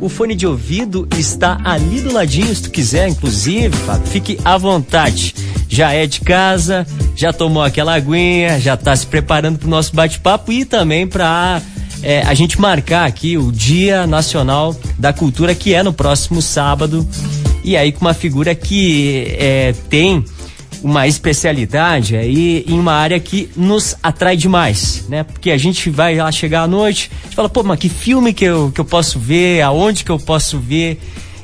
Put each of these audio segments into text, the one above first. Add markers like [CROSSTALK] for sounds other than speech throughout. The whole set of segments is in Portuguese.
O fone de ouvido está ali do ladinho, se tu quiser, inclusive, Fábio, fique à vontade. Já é de casa, já tomou aquela aguinha, já está se preparando para o nosso bate-papo e também para é, a gente marcar aqui o Dia Nacional da Cultura, que é no próximo sábado. E aí com uma figura que é, tem uma especialidade aí em uma área que nos atrai demais, né? Porque a gente vai lá chegar à noite, a gente fala, pô, mas que filme que eu, que eu posso ver, aonde que eu posso ver?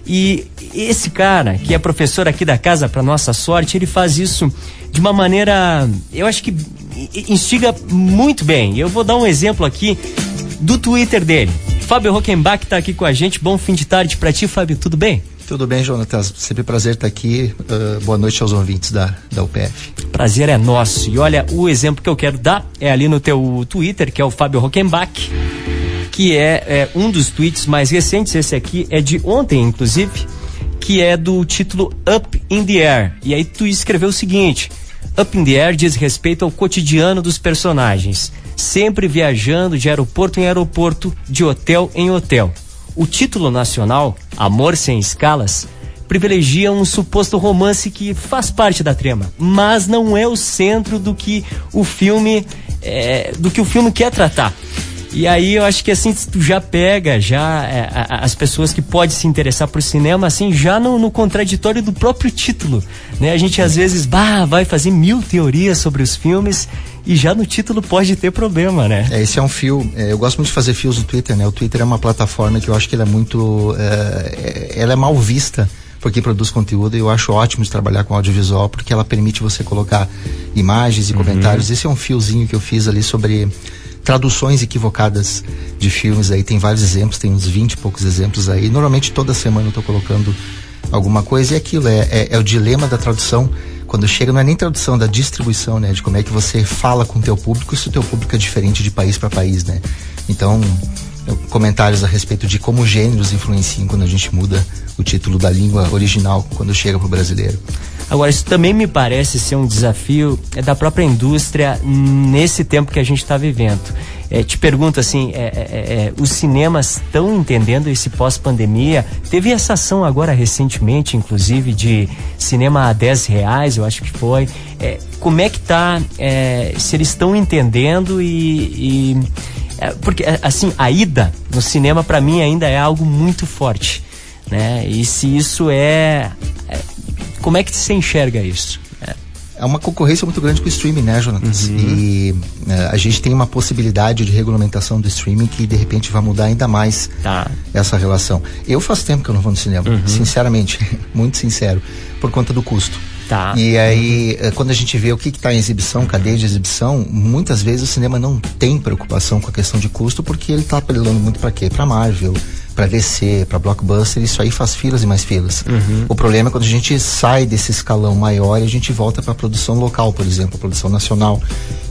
E esse cara, que é professor aqui da casa, para nossa sorte, ele faz isso de uma maneira, eu acho que instiga muito bem. Eu vou dar um exemplo aqui do Twitter dele. Fábio Rockenbach está aqui com a gente. Bom fim de tarde para ti, Fábio. Tudo bem? Tudo bem, Jonatas. Sempre prazer estar aqui. Uh, boa noite aos ouvintes da, da UPF. Prazer é nosso. E olha, o exemplo que eu quero dar é ali no teu Twitter, que é o Fábio Rockenbach, que é, é um dos tweets mais recentes. Esse aqui é de ontem, inclusive, que é do título Up in the Air. E aí tu escreveu o seguinte: Up in the Air diz respeito ao cotidiano dos personagens, sempre viajando de aeroporto em aeroporto, de hotel em hotel o título nacional, Amor Sem Escalas, privilegia um suposto romance que faz parte da trama, mas não é o centro do que o filme é, do que o filme quer tratar. E aí eu acho que assim tu já pega já é, as pessoas que podem se interessar por cinema assim já no, no, contraditório do próprio título, né? A gente às vezes bah, vai fazer mil teorias sobre os filmes e já no título pode ter problema, né? É, esse é um fio. É, eu gosto muito de fazer fios no Twitter, né? O Twitter é uma plataforma que eu acho que ela é muito. É, ela é mal vista por quem produz conteúdo e eu acho ótimo de trabalhar com audiovisual porque ela permite você colocar imagens e uhum. comentários. Esse é um fiozinho que eu fiz ali sobre traduções equivocadas de filmes aí, tem vários exemplos, tem uns 20 e poucos exemplos aí. Normalmente toda semana eu estou colocando alguma coisa e aquilo é, é, é, o dilema da tradução. Quando chega, não é nem tradução, da distribuição, né? De como é que você fala com o teu público se o teu público é diferente de país para país, né? Então, comentários a respeito de como gêneros influenciam quando a gente muda o título da língua original quando chega para o brasileiro. Agora, isso também me parece ser um desafio é, da própria indústria nesse tempo que a gente está vivendo. É, te pergunto assim, é, é, é, os cinemas estão entendendo esse pós-pandemia? Teve essa ação agora recentemente, inclusive, de cinema a 10 reais, eu acho que foi. É, como é que tá? se eles estão entendendo e, e porque assim a ida no cinema para mim ainda é algo muito forte, né? E se isso é como é que você enxerga isso? É uma concorrência muito grande com o streaming, né, Jonatas? Uhum. E uh, a gente tem uma possibilidade de regulamentação do streaming que de repente vai mudar ainda mais tá. essa relação. Eu faço tempo que eu não vou no cinema, uhum. sinceramente, [LAUGHS] muito sincero, por conta do custo. Tá. E aí, uhum. quando a gente vê o que está em exibição, cadeia de exibição, muitas vezes o cinema não tem preocupação com a questão de custo porque ele está apelando muito para quê? Para Marvel, para DC, para blockbuster, isso aí faz filas e mais filas. Uhum. O problema é quando a gente sai desse escalão maior e a gente volta para a produção local, por exemplo, a produção nacional,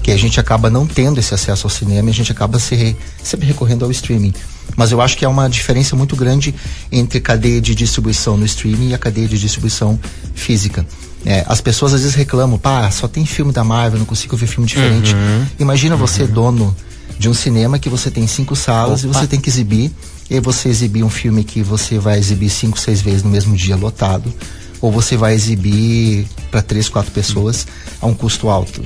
que a gente acaba não tendo esse acesso ao cinema e a gente acaba se, sempre recorrendo ao streaming. Mas eu acho que há uma diferença muito grande entre cadeia de distribuição no streaming e a cadeia de distribuição física. É, as pessoas às vezes reclamam, pá, só tem filme da Marvel, não consigo ver filme diferente. Uhum. Imagina você, uhum. dono de um cinema que você tem cinco salas Opa. e você tem que exibir e você exibir um filme que você vai exibir cinco, seis vezes no mesmo dia lotado, ou você vai exibir para três, quatro pessoas a um custo alto.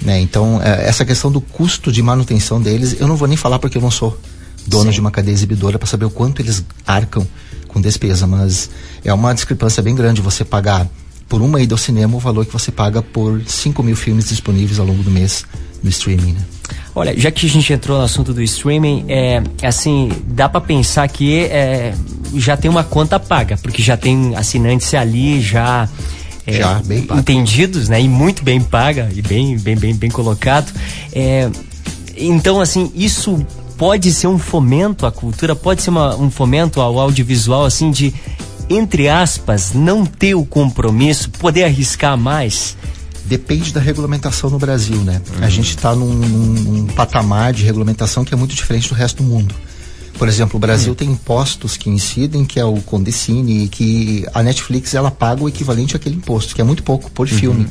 Né? Então, é, essa questão do custo de manutenção deles, eu não vou nem falar porque eu não sou dono Sim. de uma cadeia exibidora para saber o quanto eles arcam com despesa, mas é uma discrepância bem grande você pagar por uma ida ao cinema o valor que você paga por 5 mil filmes disponíveis ao longo do mês no streaming, né? Olha, já que a gente entrou no assunto do streaming, é assim, dá para pensar que é, já tem uma conta paga, porque já tem assinantes ali, já é, já, bem entendidos, né? E muito bem paga e bem, bem, bem, bem colocado. É, então, assim, isso pode ser um fomento à cultura, pode ser uma, um fomento ao audiovisual, assim, de, entre aspas, não ter o compromisso, poder arriscar mais. Depende da regulamentação no Brasil, né? Uhum. A gente está num, num, num, patamar de regulamentação que é muito diferente do resto do mundo. Por exemplo, o Brasil uhum. tem impostos que incidem, que é o Condecine, que a Netflix ela paga o equivalente àquele imposto, que é muito pouco por uhum. filme.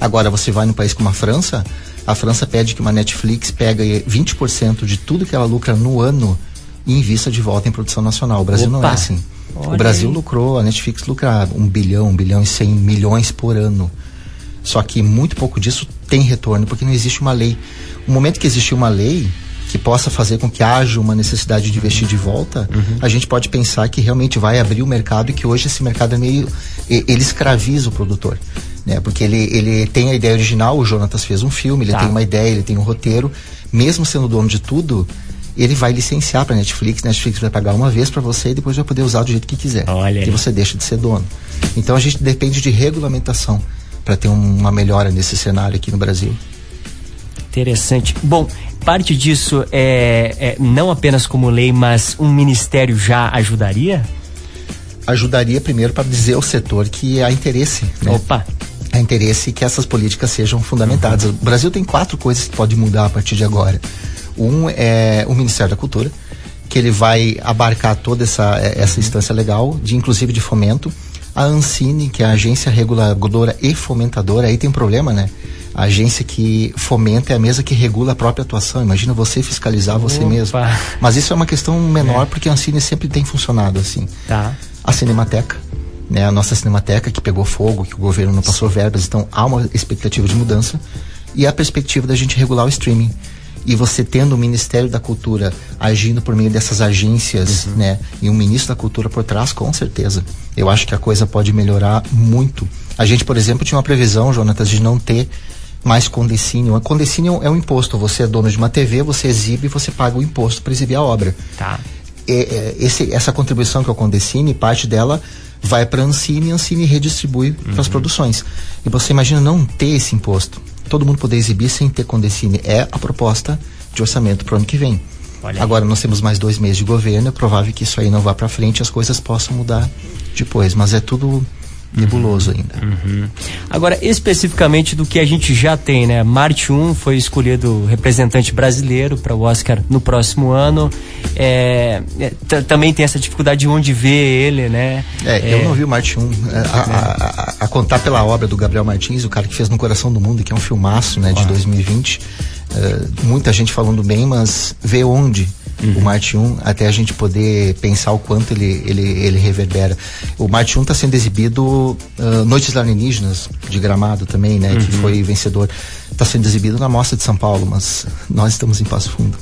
Agora, você vai no país como a França, a França pede que uma Netflix pega 20% de tudo que ela lucra no ano e invista de volta em produção nacional. O Brasil Opa. não é assim. Olha o Brasil aí. lucrou, a Netflix lucra um bilhão, um bilhão e cem milhões por ano. Só que muito pouco disso tem retorno, porque não existe uma lei. No momento que existe uma lei que possa fazer com que haja uma necessidade de investir de volta, uhum. a gente pode pensar que realmente vai abrir o mercado e que hoje esse mercado é meio. ele escraviza o produtor. Né? Porque ele, ele tem a ideia original, o Jonatas fez um filme, ele tá. tem uma ideia, ele tem um roteiro, mesmo sendo dono de tudo, ele vai licenciar para Netflix, Netflix vai pagar uma vez para você e depois vai poder usar do jeito que quiser. Olha e você deixa de ser dono. Então a gente depende de regulamentação para ter um, uma melhora nesse cenário aqui no Brasil. Interessante. Bom, parte disso é, é não apenas como lei, mas um ministério já ajudaria? Ajudaria primeiro para dizer ao setor que há interesse. Né? Opa! Há interesse que essas políticas sejam fundamentadas. Uhum. O Brasil tem quatro coisas que podem mudar a partir de agora. Um é o Ministério da Cultura, que ele vai abarcar toda essa, é, essa instância legal, de inclusive de fomento. A Ancine, que é a agência reguladora e fomentadora, aí tem um problema, né? A agência que fomenta é a mesma que regula a própria atuação. Imagina você fiscalizar Opa. você mesmo. Mas isso é uma questão menor, é. porque a Ancine sempre tem funcionado assim. Tá. A Cinemateca, né? A nossa Cinemateca que pegou fogo, que o governo não passou verbas, então há uma expectativa de mudança. E a perspectiva da gente regular o streaming e você tendo o Ministério da Cultura agindo por meio dessas agências, uhum. né, e um ministro da Cultura por trás, com certeza. Eu acho que a coisa pode melhorar muito. A gente, por exemplo, tinha uma previsão, Jonatas, de não ter mais condecínio. Condecínio é um imposto. Você é dono de uma TV, você exibe e você paga o imposto para exibir a obra. Tá. É, é, esse, essa contribuição que é o condecine, parte dela vai para a Ancine e a Ancine redistribui uhum. para as produções. E você imagina não ter esse imposto todo mundo poder exibir sem ter condecine. É a proposta de orçamento para o ano que vem. Agora nós temos mais dois meses de governo, é provável que isso aí não vá para frente, as coisas possam mudar depois, mas é tudo nebuloso ainda. Uhum. Agora, especificamente do que a gente já tem, né? Marte 1 foi escolhido representante brasileiro para o Oscar no próximo ano. É, é, também tem essa dificuldade de onde ver ele, né? É, é eu não vi o Marte 1. É, a, a, a, contar pela obra do Gabriel Martins, o cara que fez No Coração do Mundo, que é um filmaço, né, de 2020. Uh, muita gente falando bem, mas ver onde uhum. o Marte 1 até a gente poder pensar o quanto ele, ele, ele reverbera. O Marte 1 está sendo exibido uh, Noites Alienígenas de Gramado também, né? Uhum. Que foi vencedor. Está sendo exibido na Mostra de São Paulo, mas nós estamos em Passo Fundo.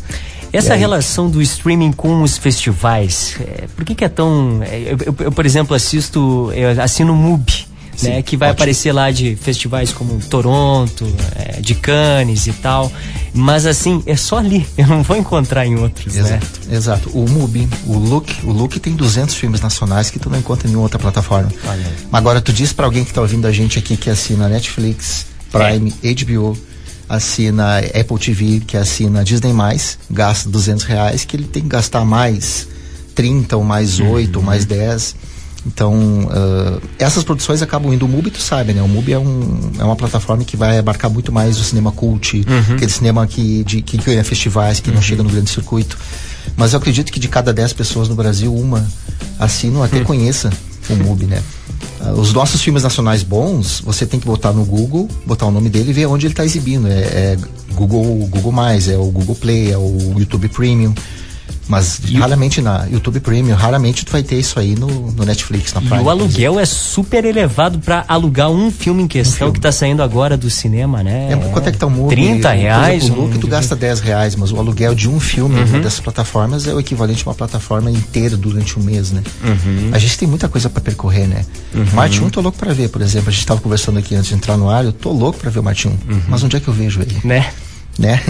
Essa relação do streaming com os festivais, é, por que, que é tão. É, eu, eu, eu, por exemplo, assisto, eu assino MUBI Sim, né? Que vai ótimo. aparecer lá de festivais como Toronto, é, de Cannes e tal. Mas assim, é só ali. [LAUGHS] Eu não vou encontrar em outros, exato, né? Exato. O MUBI, o Look, o Look tem 200 filmes nacionais que tu não encontra em nenhuma outra plataforma. Olha. Agora, tu diz para alguém que tá ouvindo a gente aqui que assina Netflix, Prime, é. HBO, assina Apple TV, que assina Disney+, gasta 200 reais, que ele tem que gastar mais 30 ou mais 8 uhum. ou mais 10 então, uh, essas produções acabam indo. O MUBI, tu sabe, né? O MUBI é, um, é uma plataforma que vai abarcar muito mais o cinema cult, uhum. aquele cinema que, de, que ganha festivais, que uhum. não chega no grande circuito. Mas eu acredito que de cada 10 pessoas no Brasil, uma assina ou até uhum. conheça o MUBI, né? Uh, os nossos filmes nacionais bons, você tem que botar no Google, botar o nome dele e ver onde ele está exibindo. É, é Google, Google Mais, é o Google Play, é o YouTube Premium. Mas e raramente o... na YouTube Premium, raramente tu vai ter isso aí no, no Netflix, na Prime. E o aluguel é super elevado para alugar um filme em questão um filme. que está saindo agora do cinema, né? É, quanto é que tá o movie? 30 reais? o look um... tu gasta 10 reais, mas o aluguel de um filme uhum. dessas plataformas é o equivalente a uma plataforma inteira durante um mês, né? Uhum. A gente tem muita coisa para percorrer, né? Uhum. Marte 1 tô louco para ver, por exemplo. A gente estava conversando aqui antes de entrar no ar, eu tô louco para ver o Marte 1. Uhum. Mas onde é que eu vejo ele? Né? Né?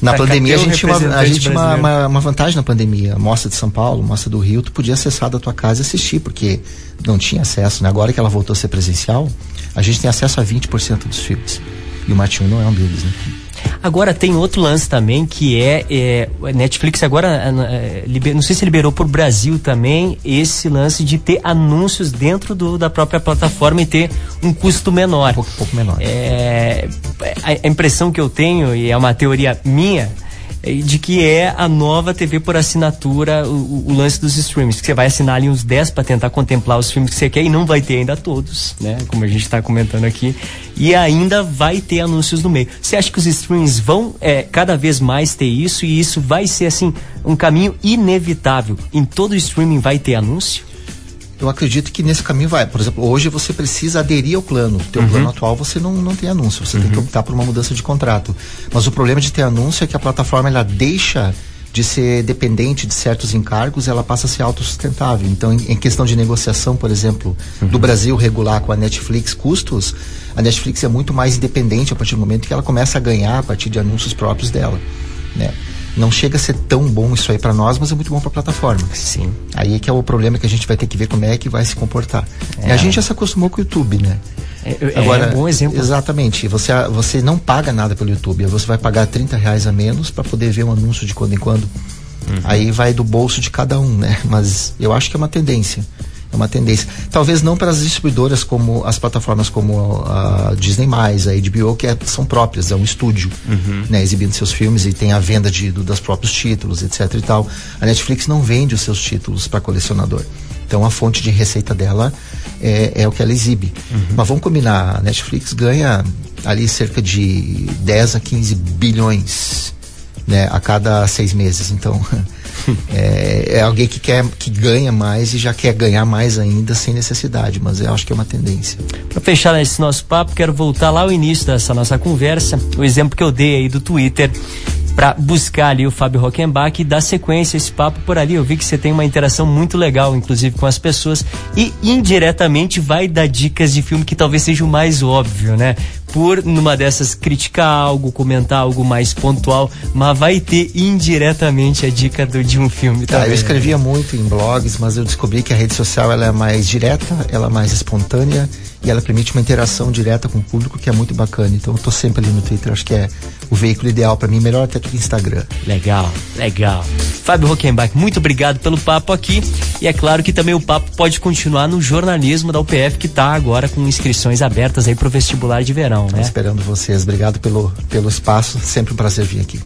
Na tá, pandemia a gente tinha, uma, a gente tinha uma, uma, uma, vantagem na pandemia. Mostra de São Paulo, mostra do Rio, tu podia acessar da tua casa e assistir, porque não tinha acesso. Né? Agora que ela voltou a ser presencial, a gente tem acesso a 20% dos filmes. E o Matinho não é um deles, né? Agora tem outro lance também que é, é Netflix agora é, liber, não sei se liberou por Brasil também esse lance de ter anúncios dentro do, da própria plataforma e ter um custo menor. Um pouco, pouco menor. É, a, a impressão que eu tenho e é uma teoria minha de que é a nova TV por assinatura, o, o lance dos streams, que você vai assinar ali uns 10 para tentar contemplar os filmes que você quer e não vai ter ainda todos, né? Como a gente está comentando aqui. E ainda vai ter anúncios no meio. Você acha que os streams vão é, cada vez mais ter isso e isso vai ser assim um caminho inevitável? Em todo streaming vai ter anúncio? Eu acredito que nesse caminho vai. Por exemplo, hoje você precisa aderir ao plano. O teu uhum. plano atual você não, não tem anúncio, você uhum. tem que uhum. optar por uma mudança de contrato. Mas o problema de ter anúncio é que a plataforma ela deixa de ser dependente de certos encargos, ela passa a ser autossustentável. Então, em, em questão de negociação, por exemplo, uhum. do Brasil regular com a Netflix custos, a Netflix é muito mais independente a partir do momento que ela começa a ganhar a partir de anúncios próprios dela, né? Não chega a ser tão bom isso aí para nós, mas é muito bom para a plataforma. Sim. Aí é que é o problema que a gente vai ter que ver como é que vai se comportar. É. A gente já se acostumou com o YouTube, né? É, é Agora, é um bom exemplo. Exatamente. Você, você não paga nada pelo YouTube. Você vai pagar 30 reais a menos para poder ver um anúncio de quando em quando. Uhum. Aí vai do bolso de cada um, né? Mas eu acho que é uma tendência. É uma tendência. Talvez não para as distribuidoras como as plataformas como a Disney+, a HBO, que é, são próprias, é um estúdio, uhum. né, exibindo seus filmes e tem a venda de, do, dos próprios títulos, etc e tal. A Netflix não vende os seus títulos para colecionador. Então a fonte de receita dela é, é o que ela exibe. Uhum. Mas vamos combinar, a Netflix ganha ali cerca de 10 a 15 bilhões né, a cada seis meses. Então [LAUGHS] [LAUGHS] é, é, alguém que quer que ganha mais e já quer ganhar mais ainda sem necessidade, mas eu acho que é uma tendência. Para fechar esse nosso papo, quero voltar lá ao início dessa nossa conversa, o exemplo que eu dei aí do Twitter para buscar ali o Fábio Rockenbach e dar sequência a esse papo por ali. Eu vi que você tem uma interação muito legal, inclusive com as pessoas, e indiretamente vai dar dicas de filme que talvez seja o mais óbvio, né? Por numa dessas criticar algo, comentar algo mais pontual, mas vai ter indiretamente a dica do, de um filme tá, Eu escrevia muito em blogs, mas eu descobri que a rede social ela é mais direta, ela é mais espontânea e ela permite uma interação direta com o público que é muito bacana. Então eu tô sempre ali no Twitter, acho que é o veículo ideal para mim, melhor até que Instagram. Legal, legal. Fábio Rockenbach, muito obrigado pelo papo aqui. E é claro que também o papo pode continuar no jornalismo da UPF, que está agora com inscrições abertas aí para o vestibular de verão, né? Esperando vocês. Obrigado pelo, pelo espaço, sempre um prazer vir aqui.